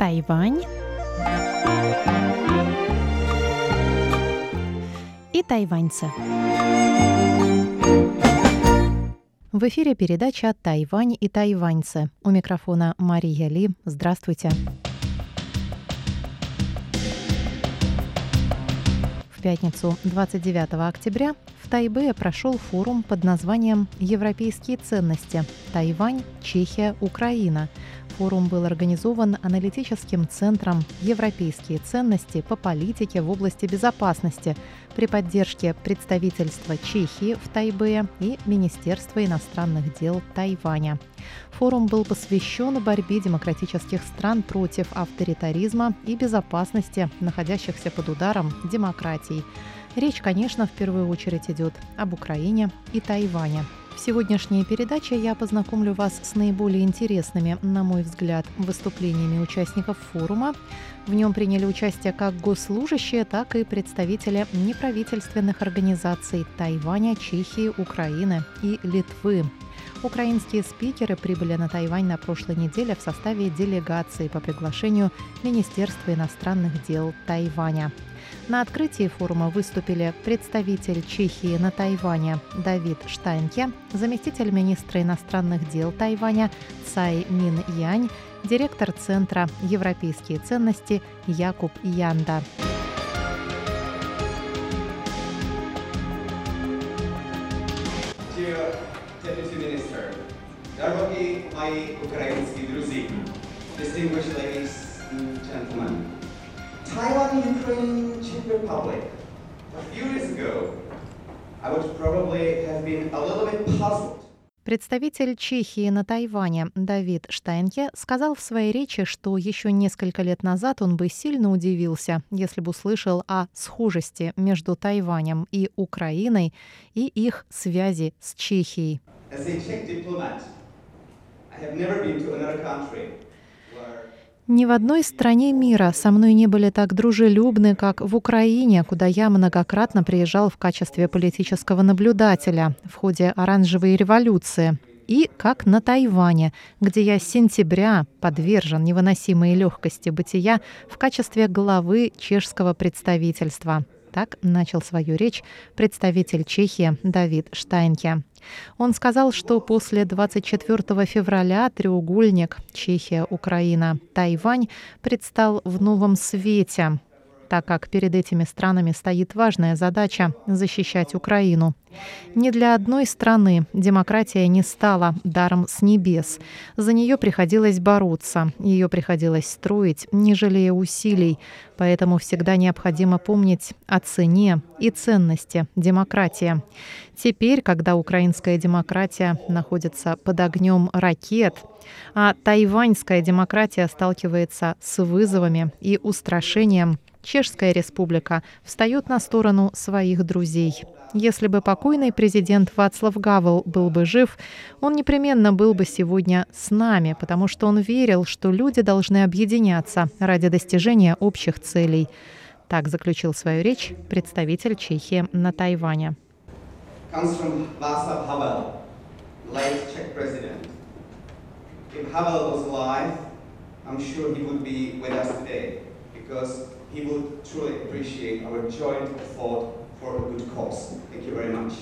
Тайвань и тайваньцы. В эфире передача «Тайвань и тайваньцы». У микрофона Мария Ли. Здравствуйте. В пятницу 29 октября в Тайбе прошел форум под названием «Европейские ценности. Тайвань, Чехия, Украина», Форум был организован аналитическим центром «Европейские ценности по политике в области безопасности» при поддержке представительства Чехии в Тайбе и Министерства иностранных дел Тайваня. Форум был посвящен борьбе демократических стран против авторитаризма и безопасности, находящихся под ударом демократий. Речь, конечно, в первую очередь идет об Украине и Тайване. В сегодняшней передаче я познакомлю вас с наиболее интересными, на мой взгляд, выступлениями участников форума. В нем приняли участие как госслужащие, так и представители неправительственных организаций Тайваня, Чехии, Украины и Литвы. Украинские спикеры прибыли на Тайвань на прошлой неделе в составе делегации по приглашению Министерства иностранных дел Тайваня. На открытии форума выступили представитель Чехии на Тайване Давид Штайнке, заместитель министра иностранных дел Тайваня Цай Мин Янь, директор Центра «Европейские ценности» Якуб Янда. Мои украинские друзья, distinguished ladies and gentlemen, Taiwan Ukraine Czech Republic. A few years ago, I would probably have been a little bit puzzled. Представитель Чехии на Тайване Давид Штайнке сказал в своей речи, что еще несколько лет назад он бы сильно удивился, если бы услышал о схожести между Тайванем и Украиной и их связи с Чехией. As a Czech diplomat, I have never been to another country ни в одной стране мира со мной не были так дружелюбны, как в Украине, куда я многократно приезжал в качестве политического наблюдателя в ходе оранжевой революции, и как на Тайване, где я с сентября подвержен невыносимой легкости бытия в качестве главы чешского представительства. Так начал свою речь представитель Чехии Давид Штайнке. Он сказал, что после 24 февраля треугольник Чехия, Украина, Тайвань предстал в новом свете так как перед этими странами стоит важная задача — защищать Украину. Ни для одной страны демократия не стала даром с небес. За нее приходилось бороться, ее приходилось строить, не жалея усилий. Поэтому всегда необходимо помнить о цене и ценности демократии. Теперь, когда украинская демократия находится под огнем ракет, а тайваньская демократия сталкивается с вызовами и устрашением, Чешская республика встает на сторону своих друзей. Если бы покойный президент Вацлав Гавел был бы жив, он непременно был бы сегодня с нами, потому что он верил, что люди должны объединяться ради достижения общих целей. Так заключил свою речь представитель Чехии на Тайване. Because he would truly appreciate our joint effort for a good cause. Thank you very much.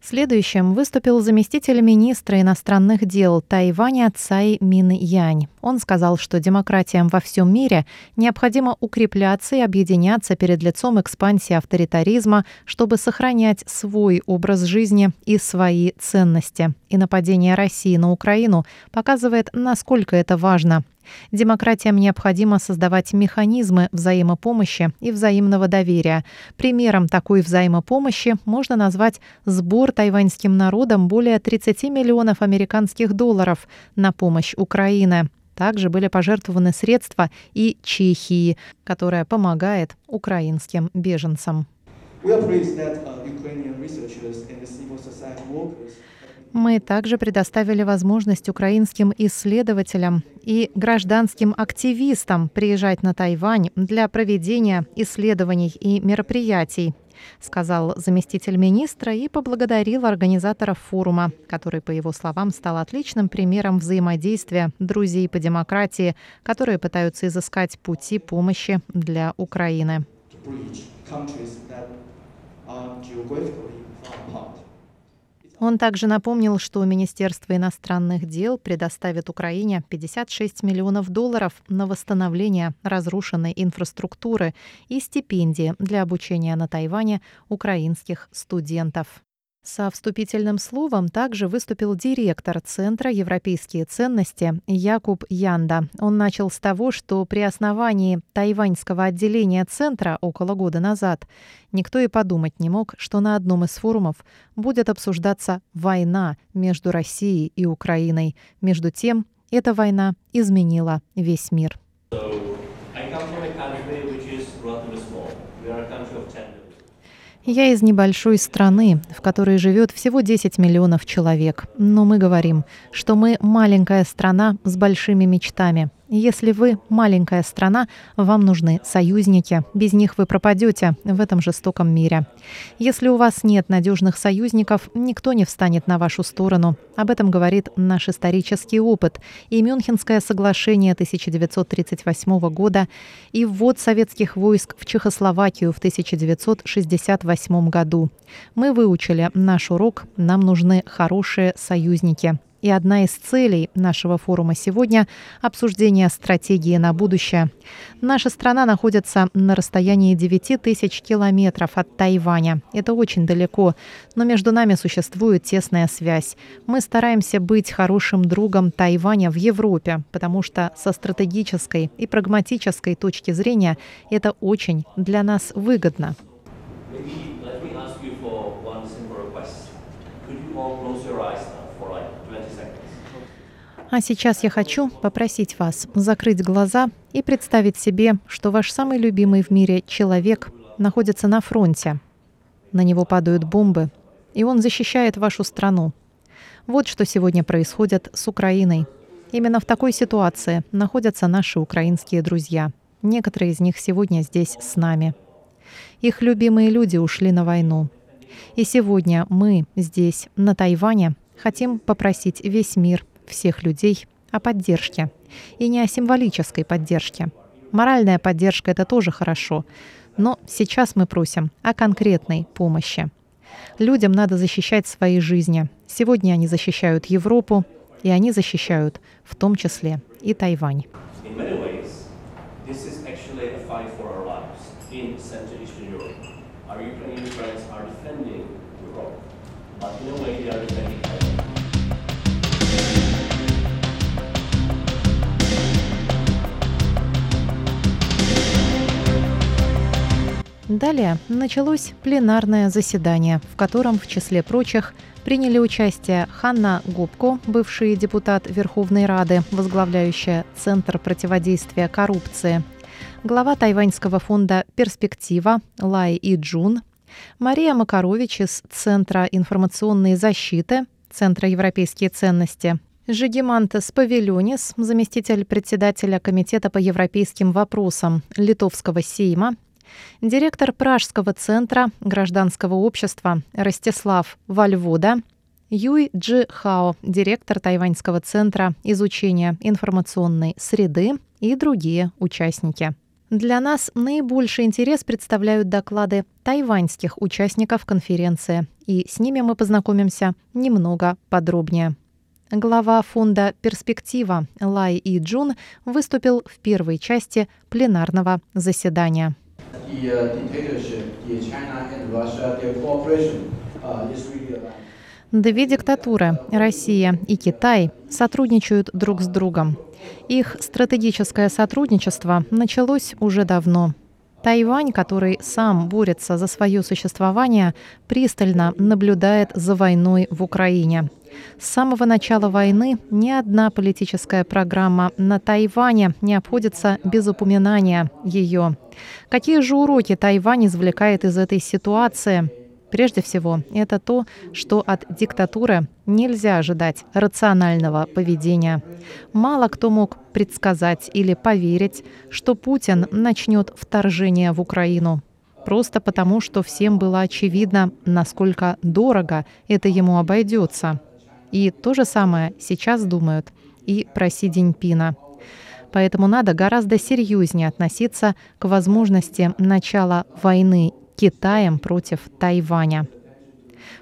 Следующим выступил заместитель министра иностранных дел Тайваня Цай Мин Янь. Он сказал, что демократиям во всем мире необходимо укрепляться и объединяться перед лицом экспансии авторитаризма, чтобы сохранять свой образ жизни и свои ценности. И нападение России на Украину показывает, насколько это важно. Демократиям необходимо создавать механизмы взаимопомощи и взаимного доверия. Примером такой взаимопомощи можно назвать сбор тайваньским народам более 30 миллионов американских долларов на помощь Украине. Также были пожертвованы средства и Чехии, которая помогает украинским беженцам. Мы также предоставили возможность украинским исследователям и гражданским активистам приезжать на Тайвань для проведения исследований и мероприятий. сказал заместитель министра и поблагодарил организаторов форума, который, по его словам, стал отличным примером взаимодействия друзей по демократии, которые пытаются изыскать пути помощи для Украины. Он также напомнил, что Министерство иностранных дел предоставит Украине 56 миллионов долларов на восстановление разрушенной инфраструктуры и стипендии для обучения на Тайване украинских студентов. Со вступительным словом также выступил директор Центра «Европейские ценности» Якуб Янда. Он начал с того, что при основании тайваньского отделения Центра около года назад никто и подумать не мог, что на одном из форумов будет обсуждаться война между Россией и Украиной. Между тем, эта война изменила весь мир. Я из небольшой страны, в которой живет всего 10 миллионов человек. Но мы говорим, что мы маленькая страна с большими мечтами. Если вы маленькая страна, вам нужны союзники. Без них вы пропадете в этом жестоком мире. Если у вас нет надежных союзников, никто не встанет на вашу сторону. Об этом говорит наш исторический опыт и Мюнхенское соглашение 1938 года и ввод советских войск в Чехословакию в 1968 году. Мы выучили наш урок, нам нужны хорошие союзники. И одна из целей нашего форума сегодня – обсуждение стратегии на будущее. Наша страна находится на расстоянии 9 тысяч километров от Тайваня. Это очень далеко, но между нами существует тесная связь. Мы стараемся быть хорошим другом Тайваня в Европе, потому что со стратегической и прагматической точки зрения это очень для нас выгодно. А сейчас я хочу попросить вас закрыть глаза и представить себе, что ваш самый любимый в мире человек находится на фронте. На него падают бомбы, и он защищает вашу страну. Вот что сегодня происходит с Украиной. Именно в такой ситуации находятся наши украинские друзья. Некоторые из них сегодня здесь с нами. Их любимые люди ушли на войну. И сегодня мы здесь, на Тайване, хотим попросить весь мир всех людей о поддержке. И не о символической поддержке. Моральная поддержка – это тоже хорошо. Но сейчас мы просим о конкретной помощи. Людям надо защищать свои жизни. Сегодня они защищают Европу, и они защищают в том числе и Тайвань. Далее началось пленарное заседание, в котором, в числе прочих, приняли участие Ханна Губко, бывший депутат Верховной Рады, возглавляющая Центр противодействия коррупции, глава тайваньского фонда «Перспектива» Лай И Джун, Мария Макарович из Центра информационной защиты, Центра европейские ценности, Жигимантес Павилюнис, заместитель председателя Комитета по европейским вопросам Литовского Сейма, Директор Пражского центра гражданского общества Ростислав Вальвода, Юй Джи Хао, директор Тайваньского центра изучения информационной среды и другие участники. Для нас наибольший интерес представляют доклады тайваньских участников конференции, и с ними мы познакомимся немного подробнее. Глава фонда «Перспектива» Лай И Джун выступил в первой части пленарного заседания the uh, dictatorship, the China and Russia, their cooperation uh, is really aligned. Две диктатуры, Россия и Китай, сотрудничают друг с другом. Их стратегическое сотрудничество началось уже давно. Тайвань, который сам борется за свое существование, пристально наблюдает за войной в Украине. С самого начала войны ни одна политическая программа на Тайване не обходится без упоминания ее. Какие же уроки Тайвань извлекает из этой ситуации? Прежде всего, это то, что от диктатуры нельзя ожидать рационального поведения. Мало кто мог предсказать или поверить, что Путин начнет вторжение в Украину. просто потому, что всем было очевидно, насколько дорого это ему обойдется. И то же самое сейчас думают и про Си Диньпина. Поэтому надо гораздо серьезнее относиться к возможности начала войны Китаем против Тайваня.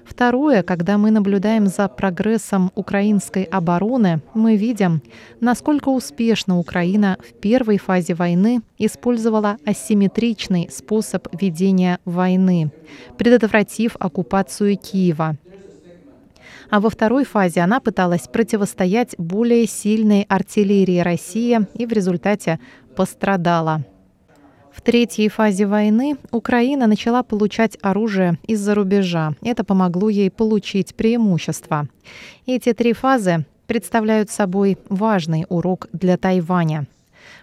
Второе, когда мы наблюдаем за прогрессом украинской обороны, мы видим, насколько успешно Украина в первой фазе войны использовала асимметричный способ ведения войны, предотвратив оккупацию Киева. А во второй фазе она пыталась противостоять более сильной артиллерии России и в результате пострадала. В третьей фазе войны Украина начала получать оружие из-за рубежа. Это помогло ей получить преимущество. Эти три фазы представляют собой важный урок для Тайваня.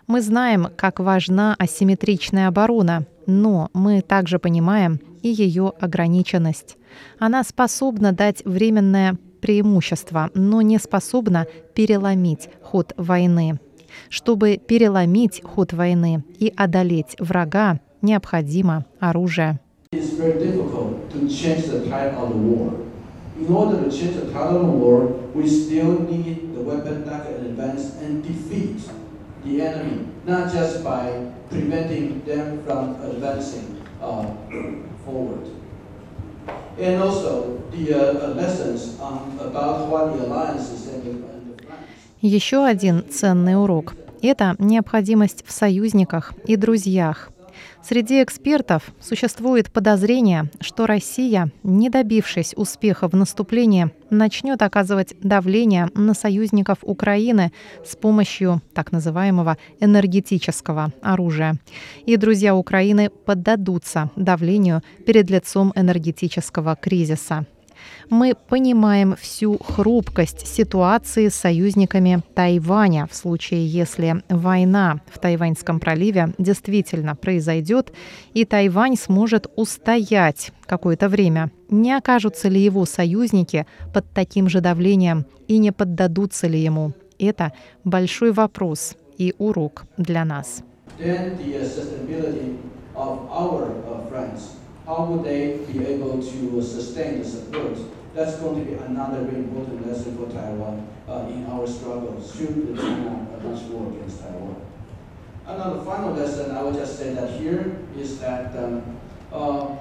Мы знаем, как важна асимметричная оборона, но мы также понимаем и ее ограниченность. Она способна дать временное преимущество, но не способна переломить ход войны. Чтобы переломить ход войны и одолеть врага, необходимо оружие. Uh, forward. And also the uh, lessons um, about what the alliances and the еще один ценный урок – это необходимость в союзниках и друзьях. Среди экспертов существует подозрение, что Россия, не добившись успеха в наступлении, начнет оказывать давление на союзников Украины с помощью так называемого энергетического оружия. И друзья Украины поддадутся давлению перед лицом энергетического кризиса мы понимаем всю хрупкость ситуации с союзниками Тайваня в случае, если война в Тайваньском проливе действительно произойдет, и Тайвань сможет устоять какое-то время. Не окажутся ли его союзники под таким же давлением и не поддадутся ли ему? Это большой вопрос и урок для нас. Then the uh, how would they be able to sustain the support? That's going to be another very important lesson for Taiwan uh, in our struggle should China launch war against Taiwan. Another final lesson I would just say that here is that um, uh,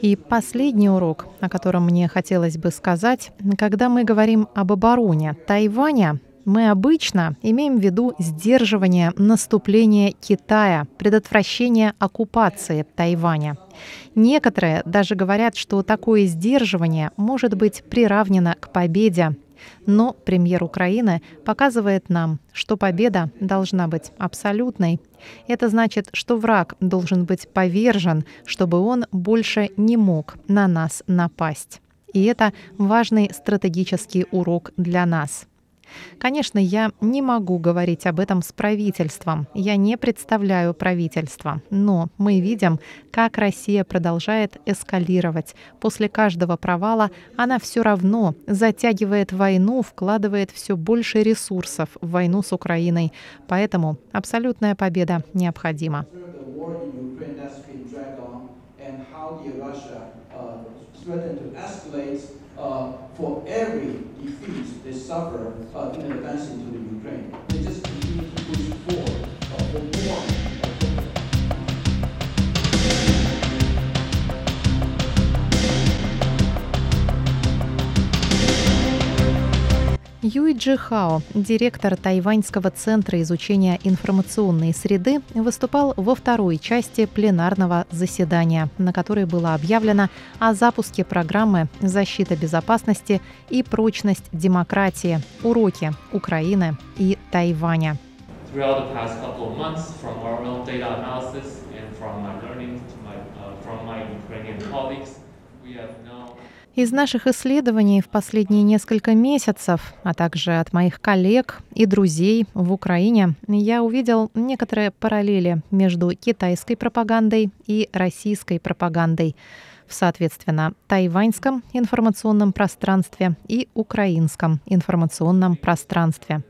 И последний урок, о котором мне хотелось бы сказать, когда мы говорим об обороне Тайваня, мы обычно имеем в виду сдерживание наступления Китая, предотвращение оккупации Тайваня. Некоторые даже говорят, что такое сдерживание может быть приравнено к победе. Но премьер Украины показывает нам, что победа должна быть абсолютной. Это значит, что враг должен быть повержен, чтобы он больше не мог на нас напасть. И это важный стратегический урок для нас. Конечно, я не могу говорить об этом с правительством. Я не представляю правительство. Но мы видим, как Россия продолжает эскалировать. После каждого провала она все равно затягивает войну, вкладывает все больше ресурсов в войну с Украиной. Поэтому абсолютная победа необходима. threatened to escalate uh, for every defeat they suffer uh, in advancing to the Ukraine. They just continue to push Джи Хао, директор Тайваньского центра изучения информационной среды, выступал во второй части пленарного заседания, на которой было объявлено о запуске программы «Защита безопасности и прочность демократии. Уроки Украины и Тайваня». Из наших исследований в последние несколько месяцев, а также от моих коллег и друзей в Украине, я увидел некоторые параллели между китайской пропагандой и российской пропагандой в, соответственно, тайваньском информационном пространстве и украинском информационном пространстве.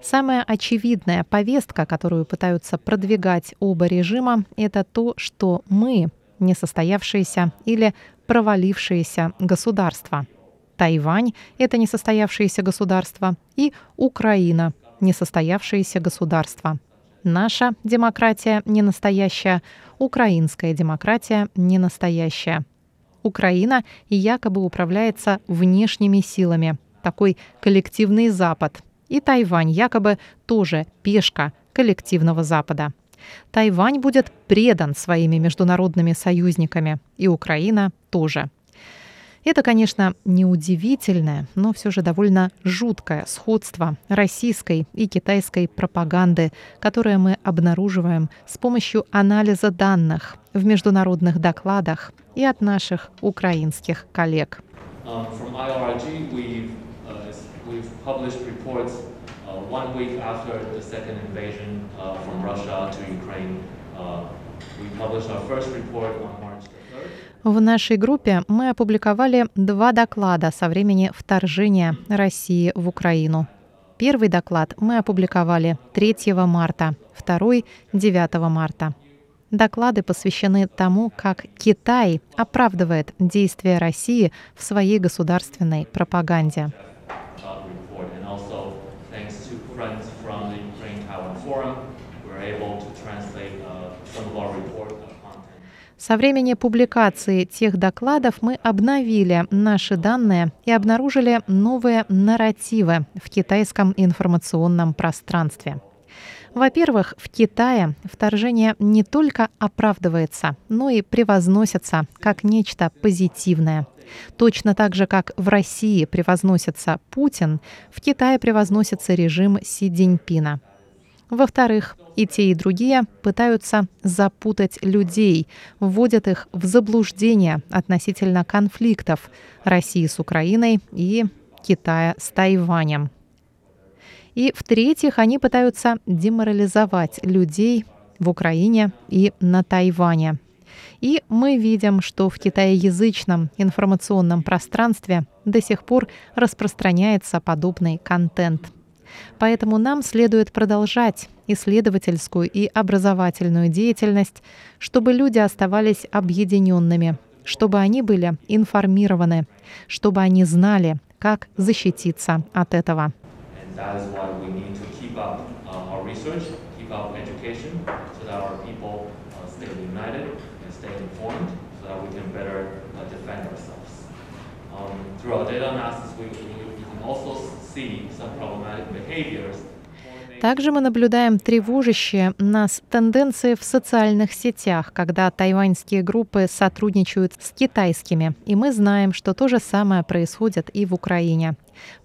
Самая очевидная повестка, которую пытаются продвигать оба режима, это то, что мы несостоявшееся или провалившееся государство. Тайвань – это несостоявшееся государство, и Украина – несостоявшееся государство. Наша демократия не настоящая, украинская демократия не настоящая. Украина якобы управляется внешними силами, такой коллективный Запад. И Тайвань якобы тоже пешка коллективного Запада. Тайвань будет предан своими международными союзниками, и Украина тоже. Это, конечно, неудивительное, но все же довольно жуткое сходство российской и китайской пропаганды, которое мы обнаруживаем с помощью анализа данных в международных докладах и от наших украинских коллег. Um, one week after the second invasion uh, from Russia to Ukraine, uh, we published our first report on March В нашей группе мы опубликовали два доклада со времени вторжения России в Украину. Первый доклад мы опубликовали 3 марта, второй — 9 марта. Доклады посвящены тому, как Китай оправдывает действия России в своей государственной пропаганде. Со времени публикации тех докладов мы обновили наши данные и обнаружили новые нарративы в китайском информационном пространстве. Во-первых, в Китае вторжение не только оправдывается, но и превозносится как нечто позитивное. Точно так же, как в России превозносится Путин, в Китае превозносится режим Си Цзиньпина. Во-вторых, и те, и другие пытаются запутать людей, вводят их в заблуждение относительно конфликтов России с Украиной и Китая с Тайванем. И в-третьих, они пытаются деморализовать людей в Украине и на Тайване. И мы видим, что в китаеязычном информационном пространстве до сих пор распространяется подобный контент – Поэтому нам следует продолжать исследовательскую и образовательную деятельность, чтобы люди оставались объединенными, чтобы они были информированы, чтобы они знали, как защититься от этого. Through data analysis, we, we can also также мы наблюдаем тревожащие нас тенденции в социальных сетях, когда тайваньские группы сотрудничают с китайскими. И мы знаем, что то же самое происходит и в Украине.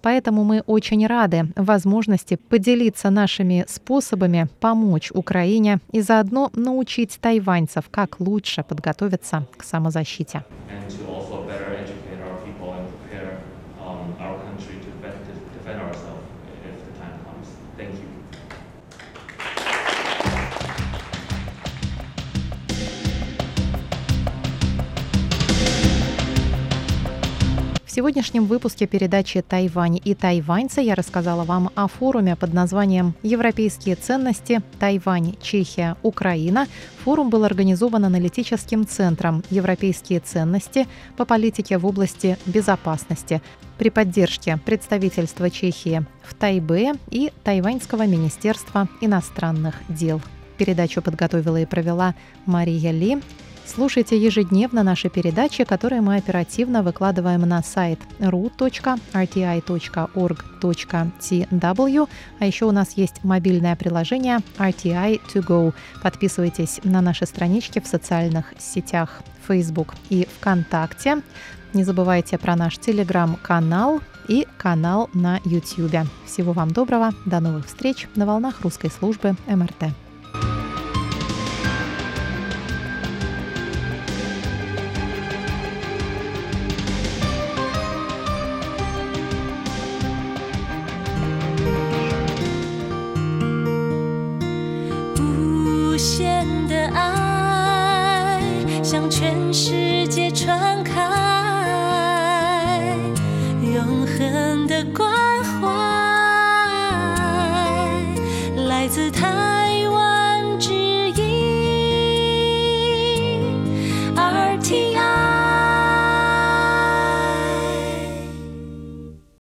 Поэтому мы очень рады возможности поделиться нашими способами помочь Украине и заодно научить тайваньцев, как лучше подготовиться к самозащите. Сегодняшнем выпуске передачи «Тайвань и тайваньцы» я рассказала вам о форуме под названием «Европейские ценности. Тайвань, Чехия, Украина». Форум был организован аналитическим центром «Европейские ценности по политике в области безопасности» при поддержке представительства Чехии в Тайбе и Тайваньского министерства иностранных дел. Передачу подготовила и провела Мария Ли. Слушайте ежедневно наши передачи, которые мы оперативно выкладываем на сайт ru.rti.org.tw. А еще у нас есть мобильное приложение RTI To Go. Подписывайтесь на наши странички в социальных сетях Facebook и ВКонтакте. Не забывайте про наш телеграм-канал и канал на YouTube. Всего вам доброго, до новых встреч на волнах русской службы МРТ.